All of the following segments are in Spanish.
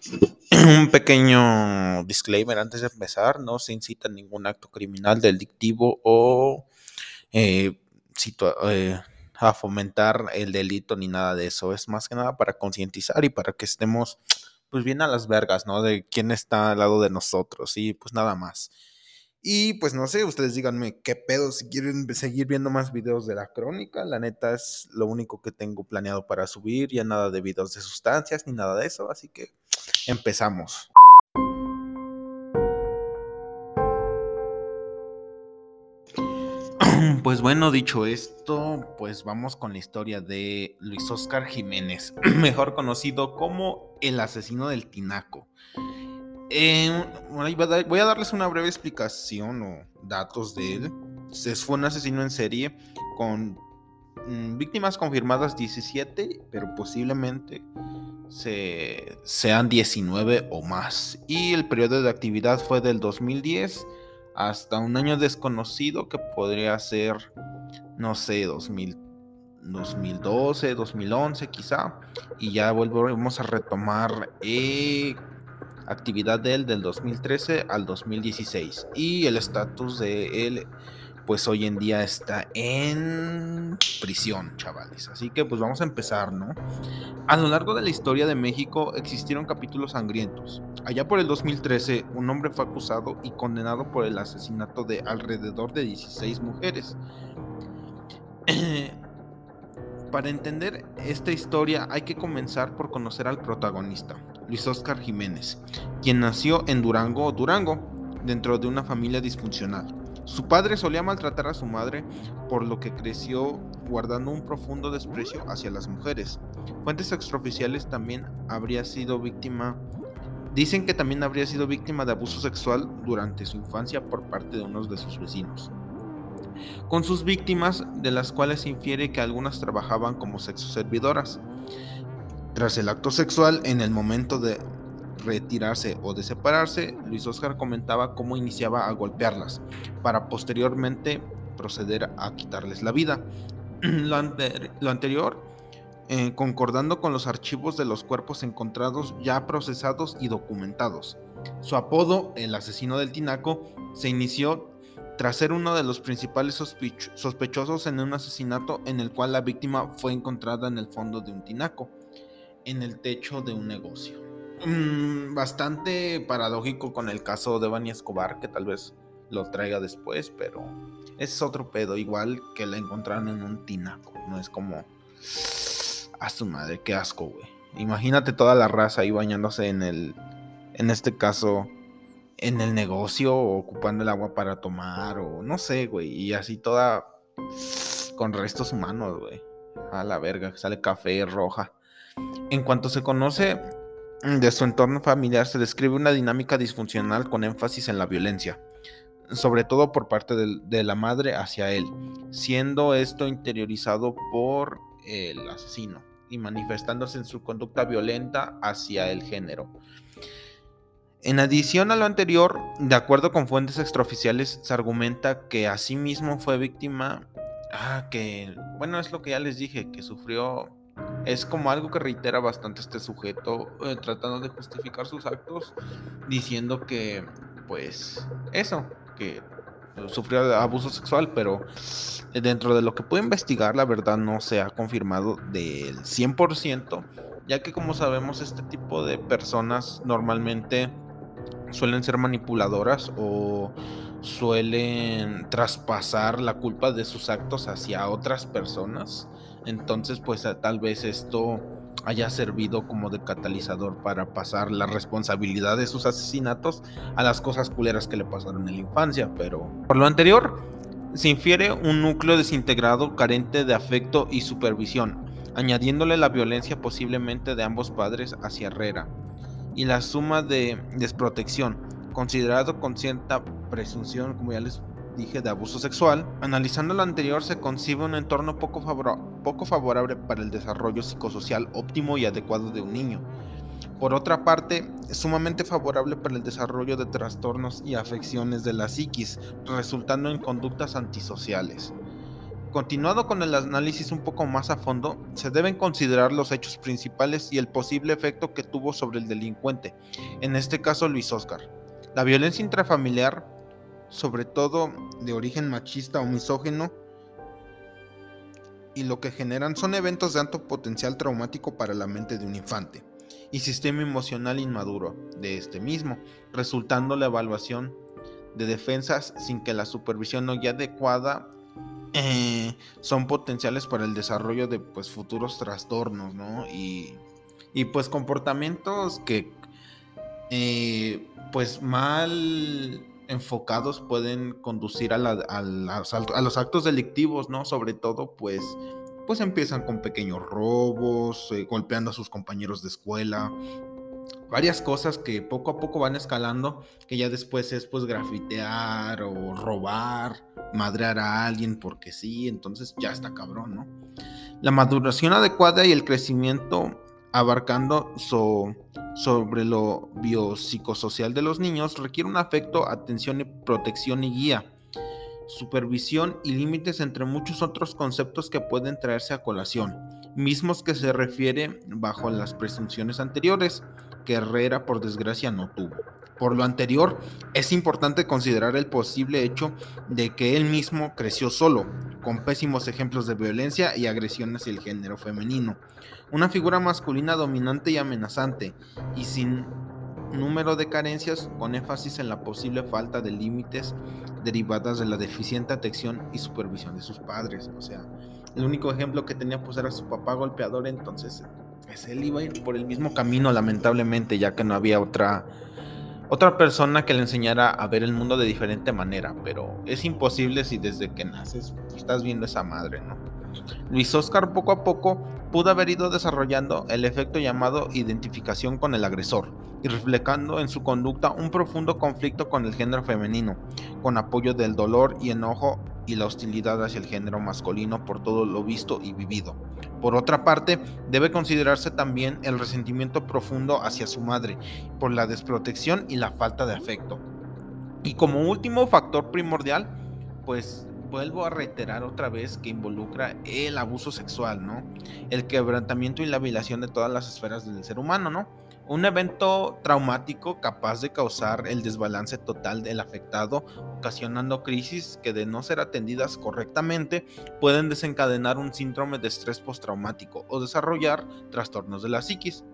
Un pequeño disclaimer antes de empezar, no se incita ningún acto criminal, delictivo o eh, eh, a fomentar el delito ni nada de eso. Es más que nada para concientizar y para que estemos pues bien a las vergas, ¿no? De quién está al lado de nosotros y pues nada más. Y pues no sé, ustedes díganme qué pedo si quieren seguir viendo más videos de la crónica. La neta es lo único que tengo planeado para subir, ya nada de videos de sustancias ni nada de eso, así que empezamos. Pues bueno, dicho esto, pues vamos con la historia de Luis Oscar Jiménez, mejor conocido como el asesino del Tinaco. Eh, voy a darles una breve explicación o datos de él. Fue un asesino en serie con víctimas confirmadas 17, pero posiblemente se, sean 19 o más. Y el periodo de actividad fue del 2010 hasta un año desconocido que podría ser, no sé, 2012, 2011 quizá. Y ya volvemos a retomar eh, actividad de él del 2013 al 2016 y el estatus de él pues hoy en día está en prisión, chavales. Así que pues vamos a empezar, ¿no? A lo largo de la historia de México existieron capítulos sangrientos. Allá por el 2013, un hombre fue acusado y condenado por el asesinato de alrededor de 16 mujeres. Para entender esta historia hay que comenzar por conocer al protagonista, Luis Oscar Jiménez, quien nació en Durango, Durango, dentro de una familia disfuncional. Su padre solía maltratar a su madre, por lo que creció guardando un profundo desprecio hacia las mujeres. Fuentes extraoficiales también habría sido víctima Dicen que también habría sido víctima de abuso sexual durante su infancia por parte de unos de sus vecinos con sus víctimas, de las cuales se infiere que algunas trabajaban como sexoservidoras. Tras el acto sexual, en el momento de retirarse o de separarse, Luis Oscar comentaba cómo iniciaba a golpearlas, para posteriormente proceder a quitarles la vida. lo, anterior, eh, concordando con los archivos de los cuerpos encontrados ya procesados y documentados. Su apodo, el asesino del Tinaco, se inició tras ser uno de los principales sospechosos en un asesinato en el cual la víctima fue encontrada en el fondo de un tinaco, en el techo de un negocio. Mm, bastante paradójico con el caso de Bani Escobar, que tal vez lo traiga después, pero es otro pedo, igual que la encontraron en un tinaco, no es como... A su madre, qué asco, güey. Imagínate toda la raza ahí bañándose en el... En este caso, en el negocio ocupando el agua para tomar o no sé, güey. Y así toda con restos humanos, güey. A la verga, sale café roja. En cuanto se conoce de su entorno familiar, se describe una dinámica disfuncional con énfasis en la violencia, sobre todo por parte de, la madre hacia él, siendo esto interiorizado por el asesino y manifestándose en su conducta violenta hacia el género. En adición a lo anterior, de acuerdo con fuentes extraoficiales, se argumenta que asimismo fue víctima, ah, que, bueno, es lo que ya les dije, que sufrió, es como algo que reitera bastante este sujeto, eh, tratando de justificar sus actos, diciendo que, pues, eso, que sufrió abuso sexual, pero dentro de lo que puede investigar, la verdad no se ha confirmado del 100%, ya que como sabemos, este tipo de personas normalmente suelen ser manipuladoras o suelen traspasar la culpa de sus actos hacia otras personas. Entonces, pues tal vez esto haya servido como de catalizador para pasar la responsabilidad de sus asesinatos a las cosas culeras que le pasaron en la infancia. Pero por lo anterior, se infiere un núcleo desintegrado carente de afecto y supervisión, añadiéndole la violencia posiblemente de ambos padres hacia Herrera y la suma de desprotección, considerado con cierta presunción, como ya les dije, de abuso sexual. Analizando lo anterior, se concibe un entorno poco, favorable para el desarrollo psicosocial óptimo y adecuado de un niño. Por otra parte, es sumamente favorable para el desarrollo de trastornos y afecciones de la psiquis, resultando en conductas antisociales. Continuado con el análisis un poco más a fondo, se deben considerar los hechos principales y el posible efecto que tuvo sobre el delincuente, en este caso Luis Oscar. La violencia intrafamiliar, sobre todo de origen machista o misógeno, y lo que generan son eventos de alto potencial traumático para la mente de un infante y sistema emocional inmaduro de este mismo, resultando la evaluación de defensas sin que la supervisión no ya adecuada eh, son potenciales para el desarrollo de pues futuros trastornos, ¿no? Y, y pues comportamientos que pues mal enfocados pueden conducir a, los actos delictivos, ¿no? Sobre todo pues pues empiezan con pequeños robos, eh, golpeando a sus compañeros de escuela, varias cosas que poco a poco van escalando, que ya después es pues grafitear o robar, madrear a alguien porque sí, entonces ya está cabrón, ¿no? La maduración adecuada y el crecimiento abarcando sobre lo biopsicosocial de los niños requiere un afecto, atención protección y guía supervisión y límites entre muchos otros conceptos que pueden traerse a colación, mismos que se refiere bajo las presunciones anteriores, que Herrera por desgracia no tuvo. Por lo anterior, es importante considerar el posible hecho de que él mismo creció solo, con pésimos ejemplos de violencia y agresión hacia el género femenino, una figura masculina dominante y amenazante, y sin número de carencias con énfasis en la posible falta de límites derivadas de la deficiente atención y supervisión de sus padres. O sea, el único ejemplo que tenía pues era su papá golpeador, entonces pues, él iba a ir por el mismo camino lamentablemente, ya que no había otra otra persona que le enseñara a ver el mundo de diferente manera, pero es imposible si desde que naces estás viendo esa madre, ¿no? Luis Oscar poco a poco pudo haber ido desarrollando el efecto llamado identificación con el agresor y reflejando en su conducta un profundo conflicto con el género femenino, con apoyo del dolor y enojo y la hostilidad hacia el género masculino por todo lo visto y vivido. Por otra parte, debe considerarse también el resentimiento profundo hacia su madre por la desprotección y la falta de afecto. Y como último factor primordial, pues vuelvo a reiterar otra vez que involucra el abuso sexual, ¿no? El quebrantamiento y la violación de todas las esferas del ser humano, ¿no? Un evento traumático capaz de causar el desbalance total del afectado, ocasionando crisis que de no ser atendidas correctamente pueden desencadenar un síndrome de estrés postraumático o desarrollar trastornos de la psiquis.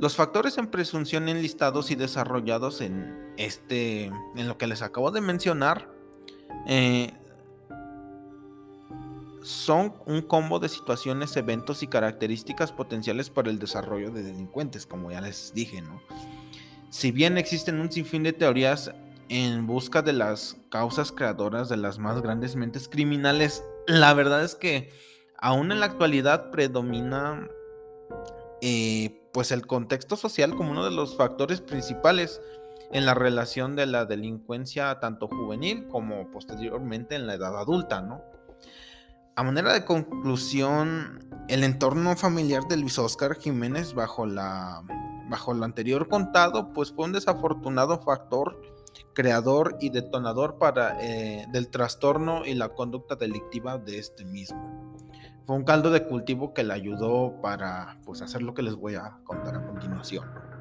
Los factores en presunción enlistados y desarrollados en este en lo que les acabo de mencionar eh, son un combo de situaciones, eventos y características potenciales para el desarrollo de delincuentes, como ya les dije, ¿no? Si bien existen un sinfín de teorías en busca de las causas creadoras de las más grandes mentes criminales, la verdad es que aún en la actualidad predomina eh, pues el contexto social como uno de los factores principales en la relación de la delincuencia tanto juvenil como posteriormente en la edad adulta, ¿no? A manera de conclusión, el entorno familiar de Luis Oscar Jiménez bajo, la, bajo lo anterior contado, pues fue un desafortunado factor creador y detonador para, eh, del trastorno y la conducta delictiva de este mismo. Fue un caldo de cultivo que le ayudó para pues, hacer lo que les voy a contar a continuación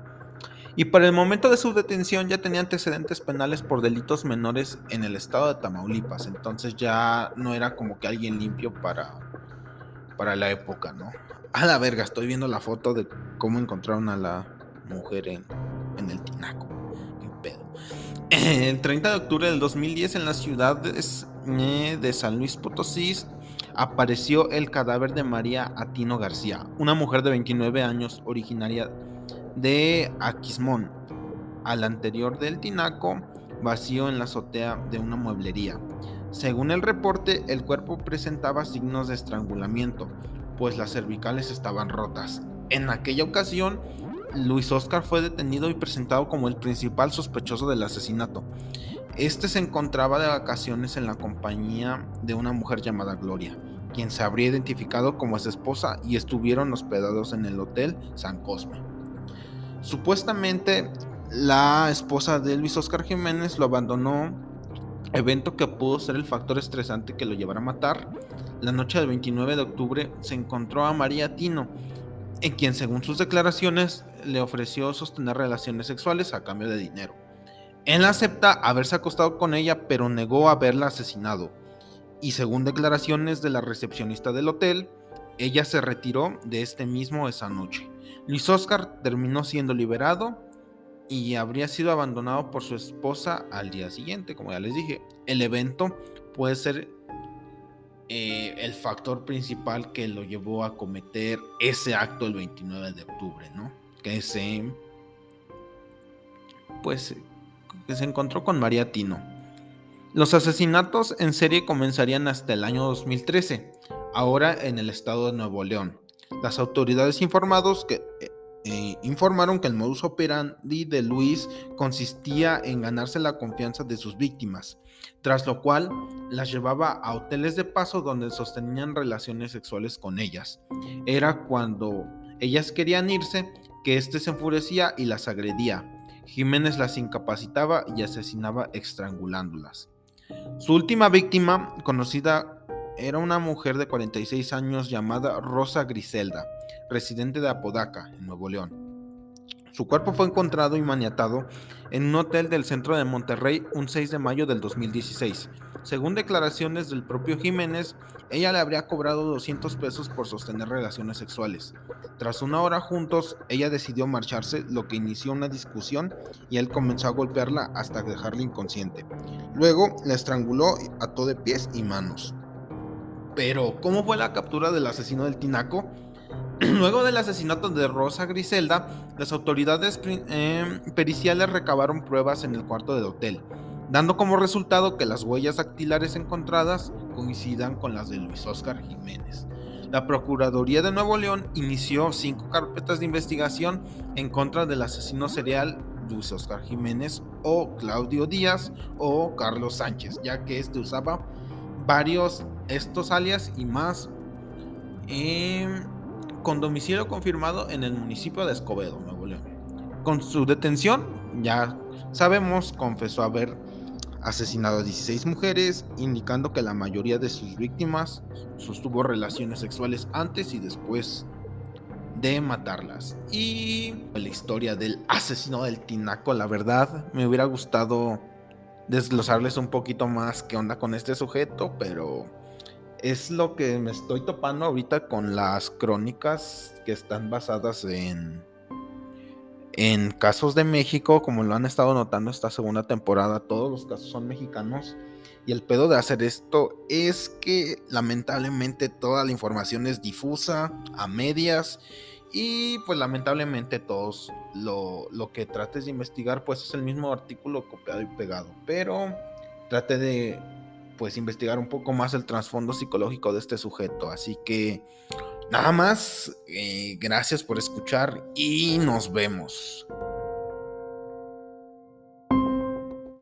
y para el momento de su detención ya tenía antecedentes penales por delitos menores en el estado de Tamaulipas, entonces ya no era como que alguien limpio para, para la época, ¿no? A la verga, estoy viendo la foto de cómo encontraron a la mujer en, en el Tinaco. Qué pedo. El 30 de octubre del 2010 en las ciudades eh, de San Luis Potosí apareció el cadáver de María Atino García, una mujer de 29 años originaria de Aquismón, al anterior del tinaco, vacío en la azotea de una mueblería. Según el reporte, el cuerpo presentaba signos de estrangulamiento, pues las cervicales estaban rotas. En aquella ocasión, Luis Oscar fue detenido y presentado como el principal sospechoso del asesinato. Este se encontraba de vacaciones en la compañía de una mujer llamada Gloria, quien se habría identificado como su esposa y estuvieron hospedados en el Hotel San Cosme. Supuestamente la esposa de Luis Oscar Jiménez lo abandonó evento que pudo ser el factor estresante que lo llevara a matar, la noche del 29 de octubre se encontró a María Tino, en quien según sus declaraciones le ofreció sostener relaciones sexuales a cambio de dinero. Él acepta haberse acostado con ella, pero negó haberla asesinado. Y según declaraciones de la recepcionista del hotel, ella se retiró de este mismo esa noche. Luis Oscar terminó siendo liberado y habría sido abandonado por su esposa al día siguiente, como ya les dije. El evento puede ser eh, el factor principal que lo llevó a cometer ese acto el 29 de octubre, ¿no? Que se, pues, que se encontró con María Tino. Los asesinatos en serie comenzarían hasta el año 2013, ahora en el estado de Nuevo León. Las autoridades informados que, eh, eh, informaron que el modus operandi de Luis consistía en ganarse la confianza de sus víctimas, tras lo cual las llevaba a hoteles de paso donde sostenían relaciones sexuales con ellas. Era cuando ellas querían irse que éste se enfurecía y las agredía. Jiménez las incapacitaba y asesinaba estrangulándolas. Su última víctima, conocida era una mujer de 46 años llamada Rosa Griselda, residente de Apodaca, en Nuevo León. Su cuerpo fue encontrado y maniatado en un hotel del centro de Monterrey un 6 de mayo del 2016. Según declaraciones del propio Jiménez, ella le habría cobrado 200 pesos por sostener relaciones sexuales. Tras una hora juntos, ella decidió marcharse, lo que inició una discusión y él comenzó a golpearla hasta dejarla inconsciente. Luego la estranguló, ató de pies y manos. Pero, ¿cómo fue la captura del asesino del Tinaco? Luego del asesinato de Rosa Griselda, las autoridades em, periciales recabaron pruebas en el cuarto del hotel, dando como resultado que las huellas dactilares encontradas coincidan con las de Luis Oscar Jiménez. La Procuraduría de Nuevo León inició cinco carpetas de investigación en contra del asesino serial Luis Oscar Jiménez o Claudio Díaz o Carlos Sánchez, ya que este usaba varios estos alias y más em, con domicilio confirmado en el municipio de Escobedo, Nuevo León. Con su detención, ya sabemos, confesó haber asesinado a 16 mujeres, indicando que la mayoría de sus víctimas sostuvo relaciones sexuales antes y después de matarlas. Y la historia del asesino del Tinaco, la verdad, me hubiera gustado desglosarles un poquito más qué onda con este sujeto, pero es lo que me estoy topando ahorita con las crónicas que están basadas en en casos de México, como lo han estado notando esta segunda temporada, todos los casos son mexicanos. Y el pedo de hacer esto es que lamentablemente toda la información es difusa, a medias, y pues lamentablemente todos lo, lo que trates de investigar pues es el mismo artículo copiado y pegado. Pero trate de pues investigar un poco más el trasfondo psicológico de este sujeto. Así que nada más, eh, gracias por escuchar y nos vemos.